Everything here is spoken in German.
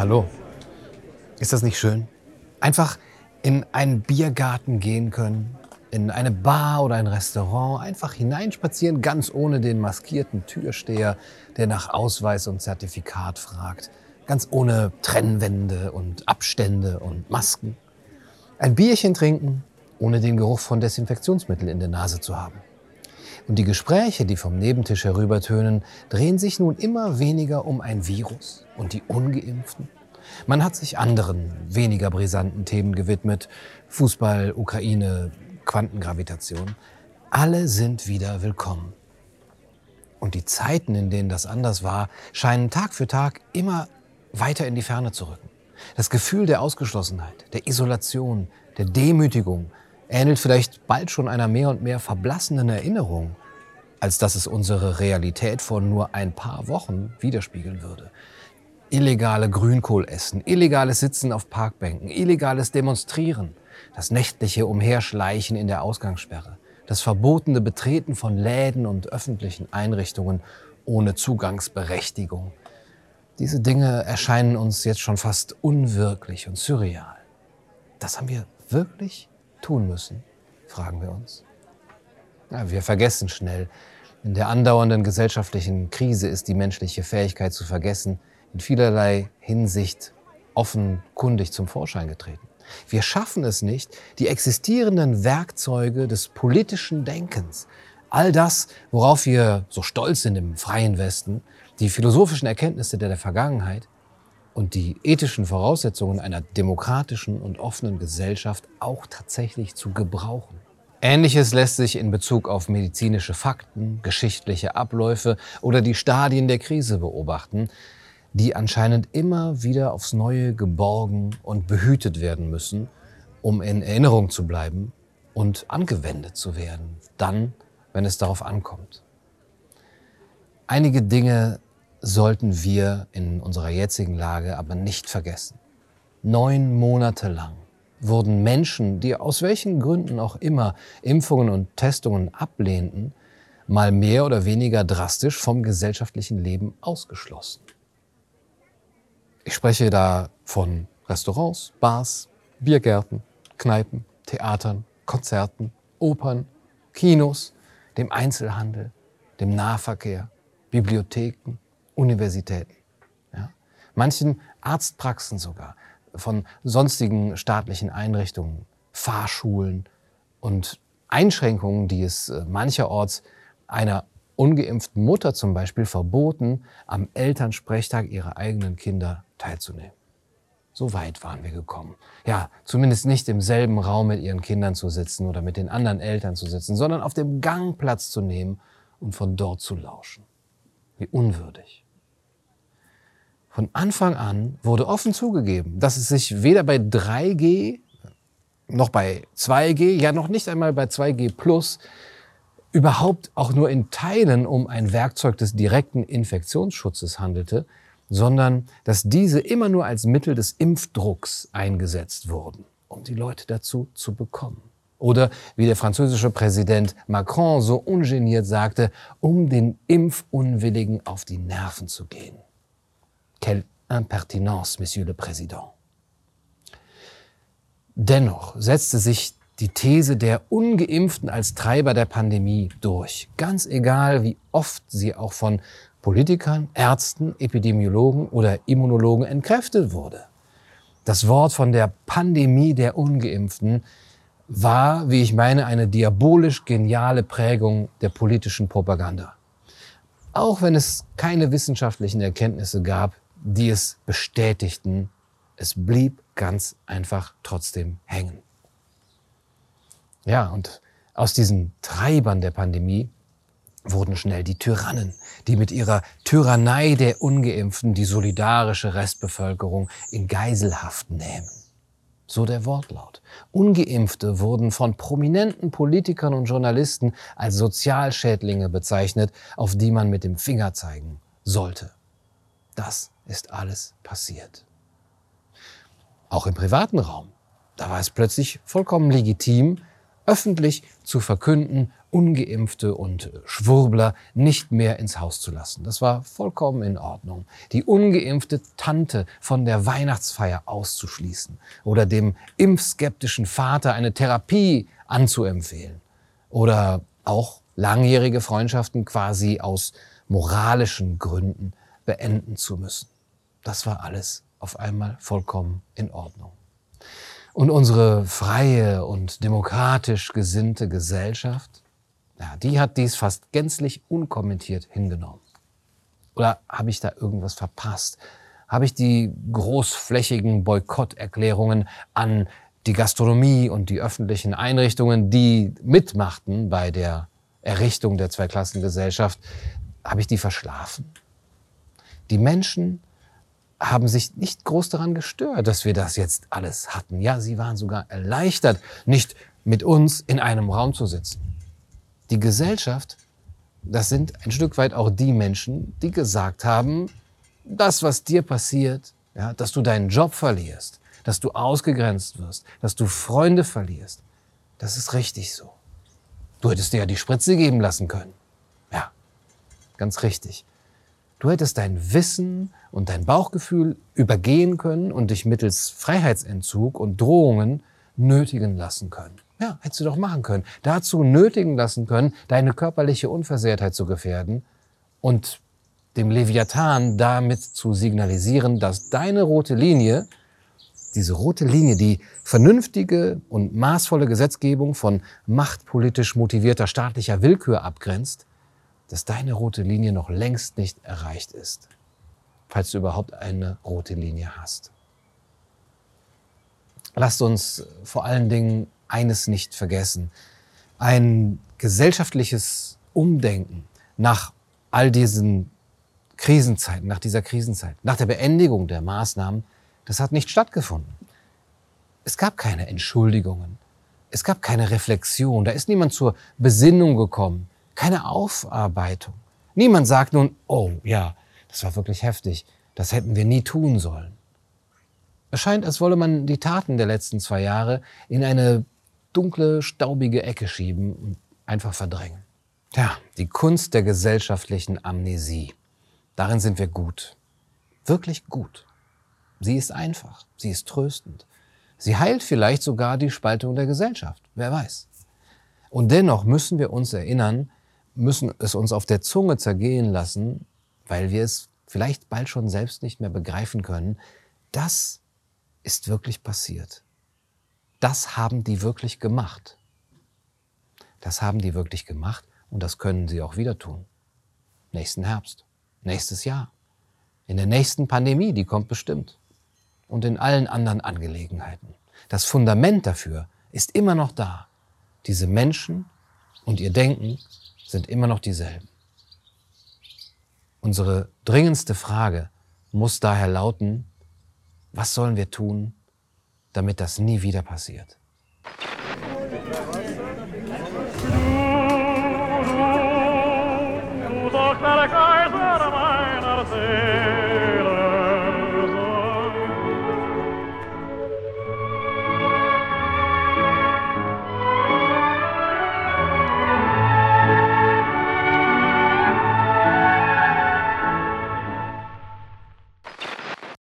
Hallo. Ist das nicht schön? Einfach in einen Biergarten gehen können, in eine Bar oder ein Restaurant, einfach hineinspazieren, ganz ohne den maskierten Türsteher, der nach Ausweis und Zertifikat fragt, ganz ohne Trennwände und Abstände und Masken. Ein Bierchen trinken, ohne den Geruch von Desinfektionsmittel in der Nase zu haben. Und die Gespräche, die vom Nebentisch herübertönen, drehen sich nun immer weniger um ein Virus und die ungeimpften. Man hat sich anderen, weniger brisanten Themen gewidmet. Fußball, Ukraine, Quantengravitation. Alle sind wieder willkommen. Und die Zeiten, in denen das anders war, scheinen Tag für Tag immer weiter in die Ferne zu rücken. Das Gefühl der Ausgeschlossenheit, der Isolation, der Demütigung ähnelt vielleicht bald schon einer mehr und mehr verblassenen Erinnerung als dass es unsere Realität vor nur ein paar Wochen widerspiegeln würde. Illegale Grünkohl essen, illegales Sitzen auf Parkbänken, illegales Demonstrieren, das nächtliche Umherschleichen in der Ausgangssperre, das verbotene Betreten von Läden und öffentlichen Einrichtungen ohne Zugangsberechtigung. Diese Dinge erscheinen uns jetzt schon fast unwirklich und surreal. Das haben wir wirklich tun müssen, fragen wir uns. Ja, wir vergessen schnell. In der andauernden gesellschaftlichen Krise ist die menschliche Fähigkeit zu vergessen in vielerlei Hinsicht offenkundig zum Vorschein getreten. Wir schaffen es nicht, die existierenden Werkzeuge des politischen Denkens, all das, worauf wir so stolz sind im freien Westen, die philosophischen Erkenntnisse der Vergangenheit und die ethischen Voraussetzungen einer demokratischen und offenen Gesellschaft auch tatsächlich zu gebrauchen. Ähnliches lässt sich in Bezug auf medizinische Fakten, geschichtliche Abläufe oder die Stadien der Krise beobachten, die anscheinend immer wieder aufs Neue geborgen und behütet werden müssen, um in Erinnerung zu bleiben und angewendet zu werden, dann, wenn es darauf ankommt. Einige Dinge sollten wir in unserer jetzigen Lage aber nicht vergessen. Neun Monate lang wurden Menschen, die aus welchen Gründen auch immer Impfungen und Testungen ablehnten, mal mehr oder weniger drastisch vom gesellschaftlichen Leben ausgeschlossen. Ich spreche da von Restaurants, Bars, Biergärten, Kneipen, Theatern, Konzerten, Opern, Kinos, dem Einzelhandel, dem Nahverkehr, Bibliotheken, Universitäten. Ja? Manchen Arztpraxen sogar, von sonstigen staatlichen Einrichtungen, Fahrschulen und Einschränkungen, die es äh, mancherorts einer ungeimpften Mutter zum Beispiel verboten, am Elternsprechtag ihrer eigenen Kinder teilzunehmen. So weit waren wir gekommen. Ja, zumindest nicht im selben Raum mit ihren Kindern zu sitzen oder mit den anderen Eltern zu sitzen, sondern auf dem Gang Platz zu nehmen und von dort zu lauschen. Wie unwürdig. Von Anfang an wurde offen zugegeben, dass es sich weder bei 3G noch bei 2G, ja noch nicht einmal bei 2G Plus überhaupt auch nur in Teilen um ein Werkzeug des direkten Infektionsschutzes handelte, sondern dass diese immer nur als Mittel des Impfdrucks eingesetzt wurden, um die Leute dazu zu bekommen. Oder wie der französische Präsident Macron so ungeniert sagte, um den Impfunwilligen auf die Nerven zu gehen. Quelle Impertinence, Monsieur le Président. Dennoch setzte sich die These der ungeimpften als Treiber der Pandemie durch, ganz egal wie oft sie auch von Politikern, Ärzten, Epidemiologen oder Immunologen entkräftet wurde. Das Wort von der Pandemie der ungeimpften war, wie ich meine, eine diabolisch geniale Prägung der politischen Propaganda. Auch wenn es keine wissenschaftlichen Erkenntnisse gab, die es bestätigten. Es blieb ganz einfach trotzdem hängen. Ja, und aus diesen Treibern der Pandemie wurden schnell die Tyrannen, die mit ihrer Tyrannei der Ungeimpften die solidarische Restbevölkerung in Geiselhaft nehmen. So der Wortlaut. Ungeimpfte wurden von prominenten Politikern und Journalisten als Sozialschädlinge bezeichnet, auf die man mit dem Finger zeigen sollte. Das ist alles passiert. Auch im privaten Raum. Da war es plötzlich vollkommen legitim, öffentlich zu verkünden, ungeimpfte und Schwurbler nicht mehr ins Haus zu lassen. Das war vollkommen in Ordnung. Die ungeimpfte Tante von der Weihnachtsfeier auszuschließen oder dem impfskeptischen Vater eine Therapie anzuempfehlen oder auch langjährige Freundschaften quasi aus moralischen Gründen beenden zu müssen. Das war alles auf einmal vollkommen in Ordnung. Und unsere freie und demokratisch gesinnte Gesellschaft, ja, die hat dies fast gänzlich unkommentiert hingenommen. Oder habe ich da irgendwas verpasst? Habe ich die großflächigen Boykotterklärungen an die Gastronomie und die öffentlichen Einrichtungen, die mitmachten bei der Errichtung der Zweiklassengesellschaft, habe ich die verschlafen? Die Menschen haben sich nicht groß daran gestört, dass wir das jetzt alles hatten. Ja, sie waren sogar erleichtert, nicht mit uns in einem Raum zu sitzen. Die Gesellschaft, das sind ein Stück weit auch die Menschen, die gesagt haben, das, was dir passiert, ja, dass du deinen Job verlierst, dass du ausgegrenzt wirst, dass du Freunde verlierst, das ist richtig so. Du hättest dir ja die Spritze geben lassen können. Ja, ganz richtig. Du hättest dein Wissen und dein Bauchgefühl übergehen können und dich mittels Freiheitsentzug und Drohungen nötigen lassen können. Ja, hättest du doch machen können. Dazu nötigen lassen können, deine körperliche Unversehrtheit zu gefährden und dem Leviathan damit zu signalisieren, dass deine rote Linie, diese rote Linie, die vernünftige und maßvolle Gesetzgebung von machtpolitisch motivierter staatlicher Willkür abgrenzt, dass deine rote Linie noch längst nicht erreicht ist, falls du überhaupt eine rote Linie hast. Lasst uns vor allen Dingen eines nicht vergessen. Ein gesellschaftliches Umdenken nach all diesen Krisenzeiten, nach dieser Krisenzeit, nach der Beendigung der Maßnahmen, das hat nicht stattgefunden. Es gab keine Entschuldigungen. Es gab keine Reflexion. Da ist niemand zur Besinnung gekommen keine Aufarbeitung. Niemand sagt nun, oh ja, das war wirklich heftig, das hätten wir nie tun sollen. Es scheint, als wolle man die Taten der letzten zwei Jahre in eine dunkle, staubige Ecke schieben und einfach verdrängen. Ja, die Kunst der gesellschaftlichen Amnesie. Darin sind wir gut. Wirklich gut. Sie ist einfach. Sie ist tröstend. Sie heilt vielleicht sogar die Spaltung der Gesellschaft. Wer weiß. Und dennoch müssen wir uns erinnern, müssen es uns auf der Zunge zergehen lassen, weil wir es vielleicht bald schon selbst nicht mehr begreifen können. Das ist wirklich passiert. Das haben die wirklich gemacht. Das haben die wirklich gemacht und das können sie auch wieder tun. Nächsten Herbst, nächstes Jahr, in der nächsten Pandemie, die kommt bestimmt. Und in allen anderen Angelegenheiten. Das Fundament dafür ist immer noch da. Diese Menschen und ihr Denken sind immer noch dieselben. Unsere dringendste Frage muss daher lauten, was sollen wir tun, damit das nie wieder passiert? Du, du,